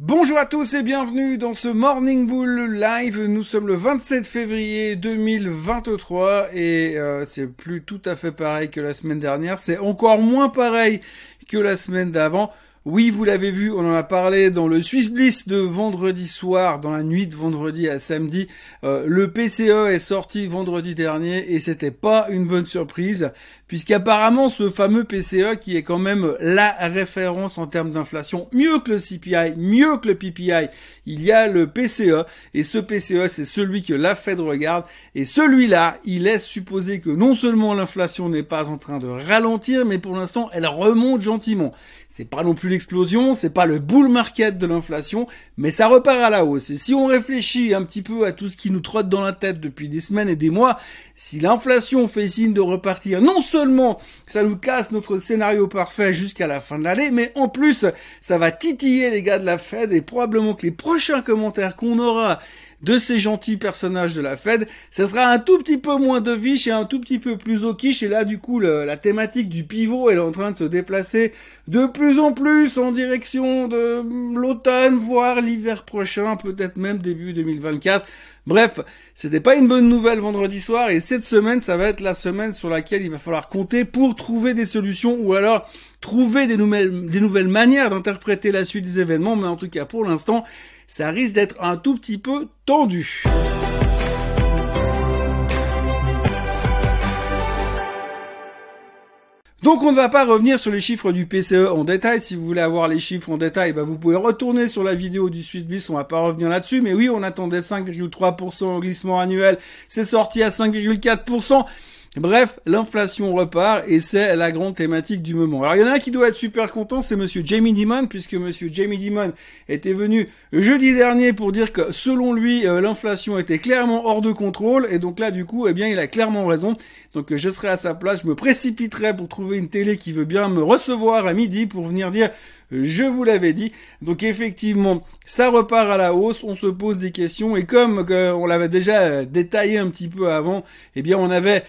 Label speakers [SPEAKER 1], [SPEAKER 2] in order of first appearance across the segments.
[SPEAKER 1] Bonjour à tous et bienvenue dans ce Morning Bull Live. Nous sommes le 27 février 2023 et euh, c'est plus tout à fait pareil que la semaine dernière. C'est encore moins pareil que la semaine d'avant. Oui, vous l'avez vu, on en a parlé dans le Swiss Bliss de vendredi soir, dans la nuit de vendredi à samedi. Euh, le PCE est sorti vendredi dernier et c'était pas une bonne surprise, puisqu'apparemment ce fameux PCE qui est quand même la référence en termes d'inflation, mieux que le CPI, mieux que le PPI, il y a le PCE et ce PCE c'est celui que la Fed regarde et celui-là, il laisse supposer que non seulement l'inflation n'est pas en train de ralentir, mais pour l'instant elle remonte gentiment. C'est pas non plus l'explosion, c'est pas le bull market de l'inflation, mais ça repart à la hausse. Et si on réfléchit un petit peu à tout ce qui nous trotte dans la tête depuis des semaines et des mois, si l'inflation fait signe de repartir, non seulement ça nous casse notre scénario parfait jusqu'à la fin de l'année, mais en plus ça va titiller les gars de la Fed et probablement que les prochains commentaires qu'on aura de ces gentils personnages de la Fed, ça sera un tout petit peu moins de viche et un tout petit peu plus au quiche. Et là, du coup, la thématique du pivot, est en train de se déplacer de plus en plus en direction de l'automne, voire l'hiver prochain, peut-être même début 2024. Bref, c'était pas une bonne nouvelle vendredi soir et cette semaine, ça va être la semaine sur laquelle il va falloir compter pour trouver des solutions ou alors trouver des nouvelles, des nouvelles manières d'interpréter la suite des événements. Mais en tout cas, pour l'instant, ça risque d'être un tout petit peu tendu. Donc on ne va pas revenir sur les chiffres du PCE en détail. Si vous voulez avoir les chiffres en détail, bah vous pouvez retourner sur la vidéo du Bliss. On va pas revenir là-dessus. Mais oui, on attendait 5,3% au glissement annuel. C'est sorti à 5,4%. Bref, l'inflation repart et c'est la grande thématique du moment. Alors il y en a un qui doit être super content, c'est monsieur Jamie Dimon, puisque monsieur Jamie Dimon était venu jeudi dernier pour dire que selon lui, euh, l'inflation était clairement hors de contrôle et donc là du coup, eh bien, il a clairement raison. Donc je serai à sa place, je me précipiterai pour trouver une télé qui veut bien me recevoir à midi pour venir dire je vous l'avais dit. Donc effectivement, ça repart à la hausse, on se pose des questions et comme euh, on l'avait déjà détaillé un petit peu avant, eh bien on avait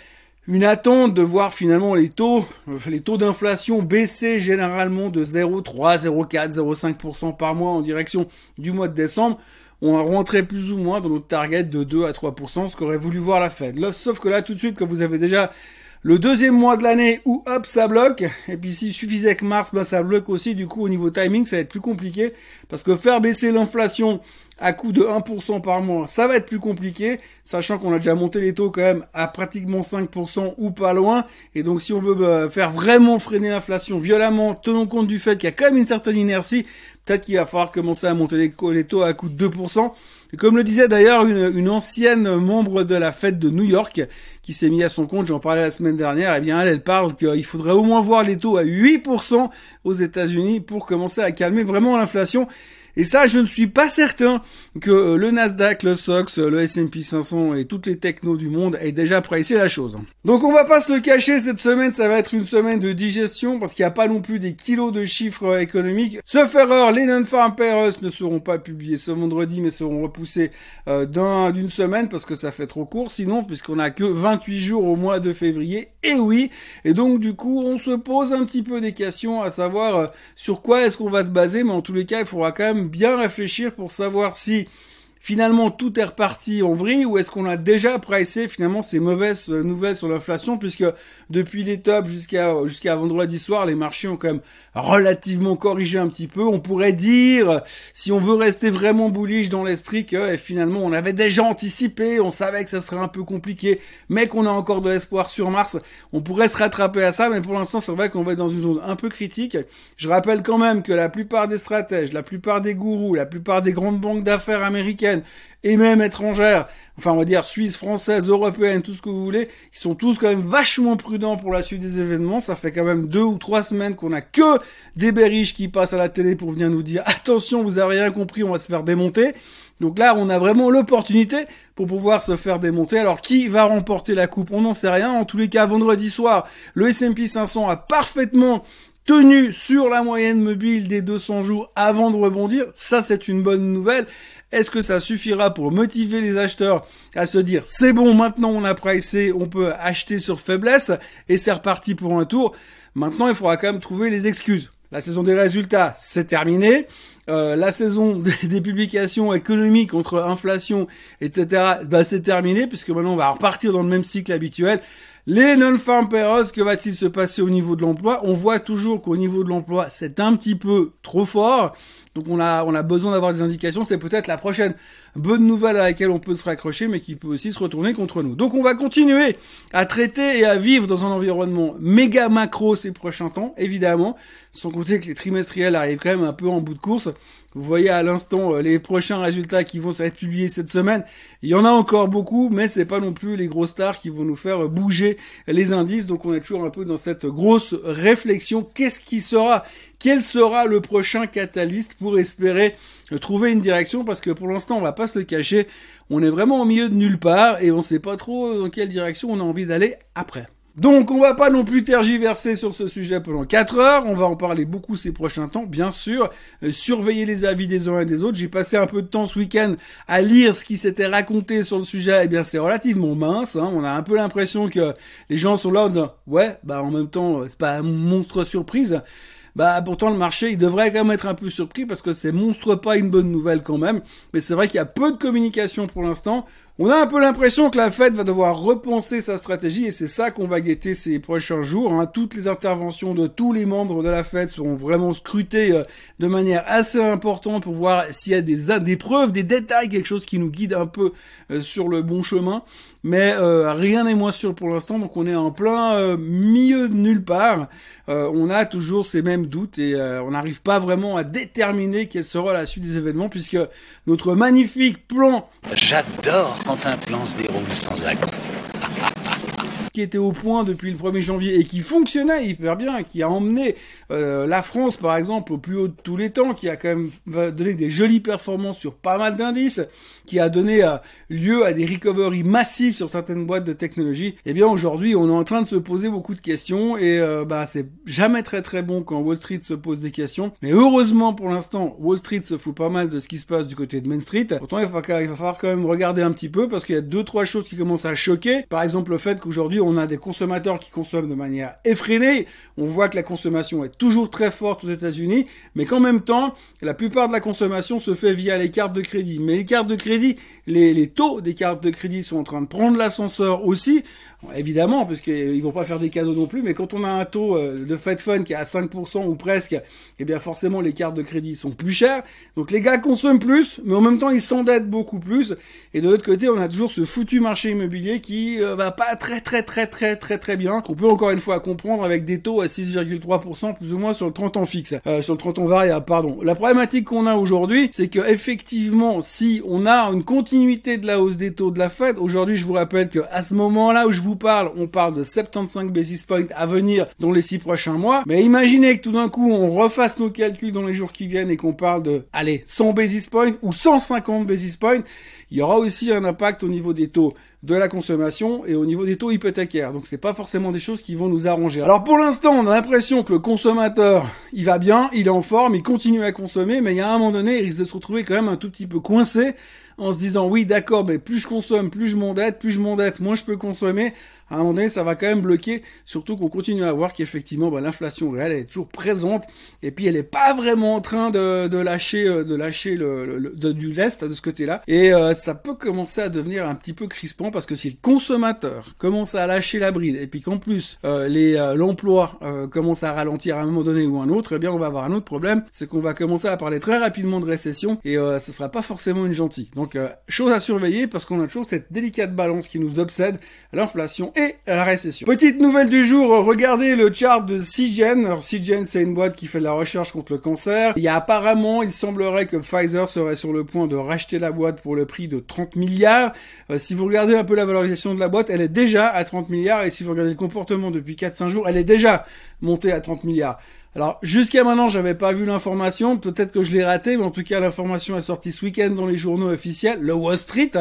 [SPEAKER 1] une attente de voir finalement les taux, les taux d'inflation baisser généralement de 0,3, 0,4, 0,5% par mois en direction du mois de décembre. On rentrait plus ou moins dans notre target de 2 à 3%, ce qu'aurait voulu voir la Fed. sauf que là, tout de suite, quand vous avez déjà le deuxième mois de l'année où hop ça bloque et puis s'il suffisait que mars ben ça bloque aussi du coup au niveau timing ça va être plus compliqué parce que faire baisser l'inflation à coût de 1% par mois. Ça va être plus compliqué sachant qu'on a déjà monté les taux quand même à pratiquement 5% ou pas loin. Et donc si on veut ben, faire vraiment freiner l'inflation violemment tenons compte du fait qu'il y a quand même une certaine inertie peut-être qu'il va falloir commencer à monter les, taux à coût de 2% et comme le disait d'ailleurs une, une, ancienne membre de la fête de New York qui s'est mis à son compte, j'en parlais la semaine dernière, eh bien elle, elle parle qu'il faudrait au moins voir les taux à 8% aux États-Unis pour commencer à calmer vraiment l'inflation. Et ça, je ne suis pas certain que euh, le Nasdaq, le SOX, le S&P 500 et toutes les technos du monde aient déjà pressé la chose. Donc on va pas se le cacher, cette semaine, ça va être une semaine de digestion parce qu'il n'y a pas non plus des kilos de chiffres économiques. Sauf erreur, les non-farm payrolls ne seront pas publiés ce vendredi, mais seront repoussés euh, d'une semaine parce que ça fait trop court. Sinon, puisqu'on a que 28 jours au mois de février, et oui. Et donc du coup, on se pose un petit peu des questions à savoir euh, sur quoi est-ce qu'on va se baser, mais en tous les cas, il faudra quand même bien réfléchir pour savoir si finalement tout est reparti en vrille ou est-ce qu'on a déjà pricé finalement ces mauvaises nouvelles sur l'inflation puisque depuis les tops jusqu'à jusqu'à vendredi soir les marchés ont quand même relativement corrigé un petit peu. On pourrait dire si on veut rester vraiment bullish dans l'esprit que eh, finalement on avait déjà anticipé on savait que ça serait un peu compliqué mais qu'on a encore de l'espoir sur Mars. On pourrait se rattraper à ça mais pour l'instant c'est vrai qu'on va être dans une zone un peu critique. Je rappelle quand même que la plupart des stratèges la plupart des gourous la plupart des grandes banques d'affaires américaines et même étrangères, enfin on va dire suisses, françaises, européennes, tout ce que vous voulez, ils sont tous quand même vachement prudents pour la suite des événements. Ça fait quand même deux ou trois semaines qu'on a que des berriches qui passent à la télé pour venir nous dire attention, vous avez rien compris, on va se faire démonter. Donc là, on a vraiment l'opportunité pour pouvoir se faire démonter. Alors, qui va remporter la coupe? On n'en sait rien. En tous les cas, vendredi soir, le S&P 500 a parfaitement tenu sur la moyenne mobile des 200 jours avant de rebondir. Ça, c'est une bonne nouvelle. Est-ce que ça suffira pour motiver les acheteurs à se dire c'est bon, maintenant on a pricé, on peut acheter sur faiblesse et c'est reparti pour un tour Maintenant, il faudra quand même trouver les excuses. La saison des résultats, c'est terminé. euh, la saison des publications économiques contre inflation, etc., bah, c'est terminé, puisque maintenant on va repartir dans le même cycle habituel. Les non-farm payrolls, que va-t-il se passer au niveau de l'emploi? On voit toujours qu'au niveau de l'emploi, c'est un petit peu trop fort. Donc on a, on a besoin d'avoir des indications. C'est peut-être la prochaine bonne nouvelle à laquelle on peut se raccrocher, mais qui peut aussi se retourner contre nous. Donc on va continuer à traiter et à vivre dans un environnement méga macro ces prochains temps, évidemment, sans compter que les trimestriels arrivent quand même un peu en bout de course. Vous voyez à l'instant euh, les prochains résultats qui vont être publiés cette semaine. Il y en a encore beaucoup, mais c'est pas non plus les grosses stars qui vont nous faire bouger les indices. Donc on est toujours un peu dans cette grosse réflexion. Qu'est-ce qui sera? Quel sera le prochain catalyste pour espérer trouver une direction? Parce que pour l'instant, on va pas se le cacher, on est vraiment au milieu de nulle part et on sait pas trop dans quelle direction on a envie d'aller après. Donc on va pas non plus tergiverser sur ce sujet pendant 4 heures, on va en parler beaucoup ces prochains temps, bien sûr, euh, surveiller les avis des uns et des autres. J'ai passé un peu de temps ce week-end à lire ce qui s'était raconté sur le sujet, et eh bien c'est relativement mince, hein. on a un peu l'impression que les gens sont là en disant ouais, bah en même temps c'est pas un monstre surprise. Bah pourtant le marché il devrait quand même être un peu surpris parce que c'est monstre pas une bonne nouvelle quand même. Mais c'est vrai qu'il y a peu de communication pour l'instant. On a un peu l'impression que la Fed va devoir repenser sa stratégie et c'est ça qu'on va guetter ces prochains jours. Hein. Toutes les interventions de tous les membres de la Fed seront vraiment scrutées euh, de manière assez importante pour voir s'il y a des, preuves, des détails, quelque chose qui nous guide un peu euh, sur le bon chemin. Mais euh, rien n'est moins sûr pour l'instant, donc on est en plein milieu de nulle part. on a toujours ces mêmes doutes et on n'arrive pas vraiment à déterminer quelle sera la suite des événements puisque notre magnifique plan...
[SPEAKER 2] J'adore quand un plan se déroule sans accroc.
[SPEAKER 1] Qui était au point depuis le 1er janvier et qui fonctionnait hyper bien, qui a emmené euh, la France par exemple au plus haut de tous les temps, qui a quand même donné des jolies performances sur pas mal d'indices, qui a donné euh, lieu à des recoveries massives sur certaines boîtes de technologie, eh bien aujourd'hui on est en train de se poser beaucoup de questions et euh, bah c'est jamais très très bon quand Wall Street se pose des questions. Mais heureusement pour l'instant Wall Street se fout pas mal de ce qui se passe du côté de Main Street. Pourtant il va, il va falloir quand même regarder un petit peu parce qu'il y a deux trois choses qui commencent à choquer. Par exemple le fait qu'aujourd'hui on a des consommateurs qui consomment de manière effrénée. On voit que la consommation est toujours très forte aux États-Unis, mais qu'en même temps, la plupart de la consommation se fait via les cartes de crédit. Mais les cartes de crédit, les, taux des cartes de crédit sont en train de prendre l'ascenseur aussi. évidemment, parce qu'ils vont pas faire des cadeaux non plus, mais quand on a un taux euh, de Fed Fund qui est à 5% ou presque, eh bien forcément les cartes de crédit sont plus chères. Donc les gars consomment plus, mais en même temps ils s'endettent beaucoup plus. Et de l'autre côté, on a toujours ce foutu marché immobilier qui euh, va pas très très très très très très bien. On peut encore une fois comprendre avec des taux à 6,3% plus ou moins sur le 30 ans fixe, euh, sur le 30 ans variable, pardon. La problématique qu'on a aujourd'hui, c'est que effectivement, si on a une continuité de la hausse des taux de la Fed, aujourd'hui, je vous rappelle que à ce moment-là où je vous parle, on parle de 75 basis points à venir dans les six prochains mois. Mais imaginez que tout d'un coup, on refasse nos calculs dans les jours qui viennent et qu'on parle de, allez, 100 basis points ou 150 basis points il y aura aussi un impact au niveau des taux de la consommation et au niveau des taux hypothécaires. Donc c'est pas forcément des choses qui vont nous arranger. Alors pour l'instant, on a l'impression que le consommateur, il va bien, il est en forme, il continue à consommer, mais il y a un moment donné, il risque de se retrouver quand même un tout petit peu coincé en se disant oui d'accord mais plus je consomme plus je m'endette plus je m'endette moins je peux consommer. À un moment donné ça va quand même bloquer. Surtout qu'on continue à voir qu'effectivement bah, l'inflation réelle est toujours présente. Et puis elle est pas vraiment en train de, de lâcher euh, de lâcher le, du lest de ce côté là et euh, ça peut commencer à devenir un petit peu crispant parce que si le consommateur commence à lâcher la bride et puis qu'en plus euh, les l'emploi commence à ralentir à un moment donné ou un autre eh bien on va avoir un autre problème. C'est qu'on va commencer à parler très rapidement de récession et ce sera pas forcément une gentille euh, chose à surveiller parce qu'on a toujours cette délicate balance qui nous obsède, l'inflation et la récession. Petite nouvelle du jour, regardez le chart de Seagen. Alors, Seagen, c'est une boîte qui fait de la recherche contre le cancer. Il y a apparemment, il semblerait que Pfizer serait sur le point de racheter la boîte pour le prix de 30 milliards. Euh, si vous regardez un peu la valorisation de la boîte, elle est déjà à 30 milliards et si vous regardez le comportement depuis 4-5 jours, elle est déjà montée à 30 milliards. Alors jusqu'à maintenant, j'avais pas vu l'information, peut-être que je l'ai raté, mais en tout cas l'information est sortie ce week-end dans les journaux officiels, le Wall Street,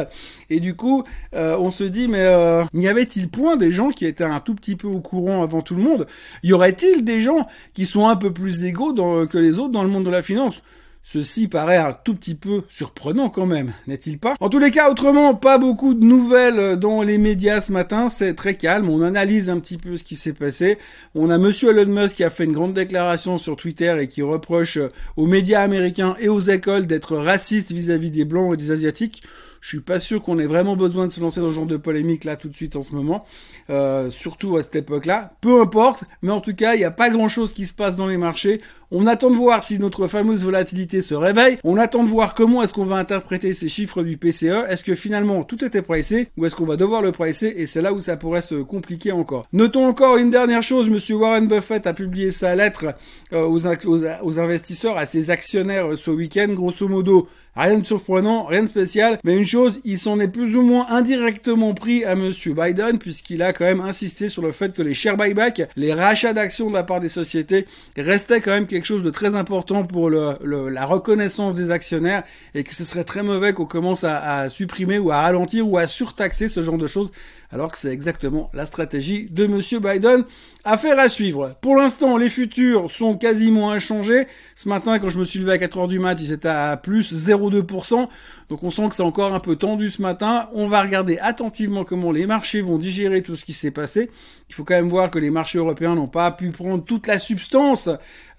[SPEAKER 1] et du coup, euh, on se dit mais euh, y avait-il point des gens qui étaient un tout petit peu au courant avant tout le monde? Y aurait-il des gens qui sont un peu plus égaux que les autres dans le monde de la finance? Ceci paraît un tout petit peu surprenant quand même, n'est-il pas? En tous les cas, autrement, pas beaucoup de nouvelles dans les médias ce matin, c'est très calme, on analyse un petit peu ce qui s'est passé. On a monsieur Elon Musk qui a fait une grande déclaration sur Twitter et qui reproche aux médias américains et aux écoles d'être racistes vis-à-vis des blancs et des asiatiques. Je suis pas sûr qu'on ait vraiment besoin de se lancer dans ce genre de polémique là tout de suite en ce moment, euh, surtout à cette époque-là. Peu importe, mais en tout cas, il n'y a pas grand-chose qui se passe dans les marchés. On attend de voir si notre fameuse volatilité se réveille. On attend de voir comment est-ce qu'on va interpréter ces chiffres du PCE. Est-ce que finalement tout était pricé ou est-ce qu'on va devoir le pricer? Et c'est là où ça pourrait se compliquer encore. Notons encore une dernière chose. Monsieur Warren Buffett a publié sa lettre euh, aux, investisseurs, à ses actionnaires euh, ce week-end. Grosso modo, Rien de surprenant, rien de spécial, mais une chose, il s'en est plus ou moins indirectement pris à monsieur Biden, puisqu'il a quand même insisté sur le fait que les share buyback, les rachats d'actions de la part des sociétés, restaient quand même quelque chose de très important pour la reconnaissance des actionnaires, et que ce serait très mauvais qu'on commence à supprimer ou à ralentir ou à surtaxer ce genre de choses alors que c'est exactement la stratégie de Monsieur Biden. Affaire à suivre. Pour l'instant, les futurs sont quasiment inchangés. Ce matin, quand je me suis levé à 4 heures du mat, ils étaient à plus 0,2%. Donc on sent que c'est encore un peu tendu ce matin. On va regarder attentivement comment les marchés vont digérer tout ce qui s'est passé. Il faut quand même voir que les marchés européens n'ont pas pu prendre toute la substance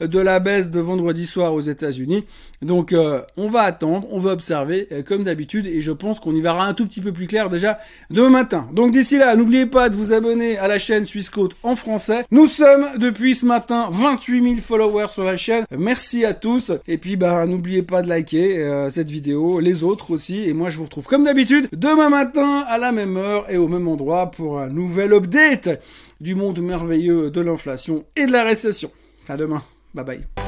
[SPEAKER 1] de la baisse de vendredi soir aux États-Unis. Donc euh, on va attendre, on va observer euh, comme d'habitude et je pense qu'on y verra un tout petit peu plus clair déjà demain matin. Donc d'ici là, n'oubliez pas de vous abonner à la chaîne Suisse en français. Nous sommes depuis ce matin 28 000 followers sur la chaîne. Merci à tous et puis bah n'oubliez pas de liker euh, cette vidéo, les autres aussi et moi je vous retrouve comme d'habitude demain matin à la même heure et au même endroit pour un nouvel update du monde merveilleux de l'inflation et de la récession. À demain. Bye bye.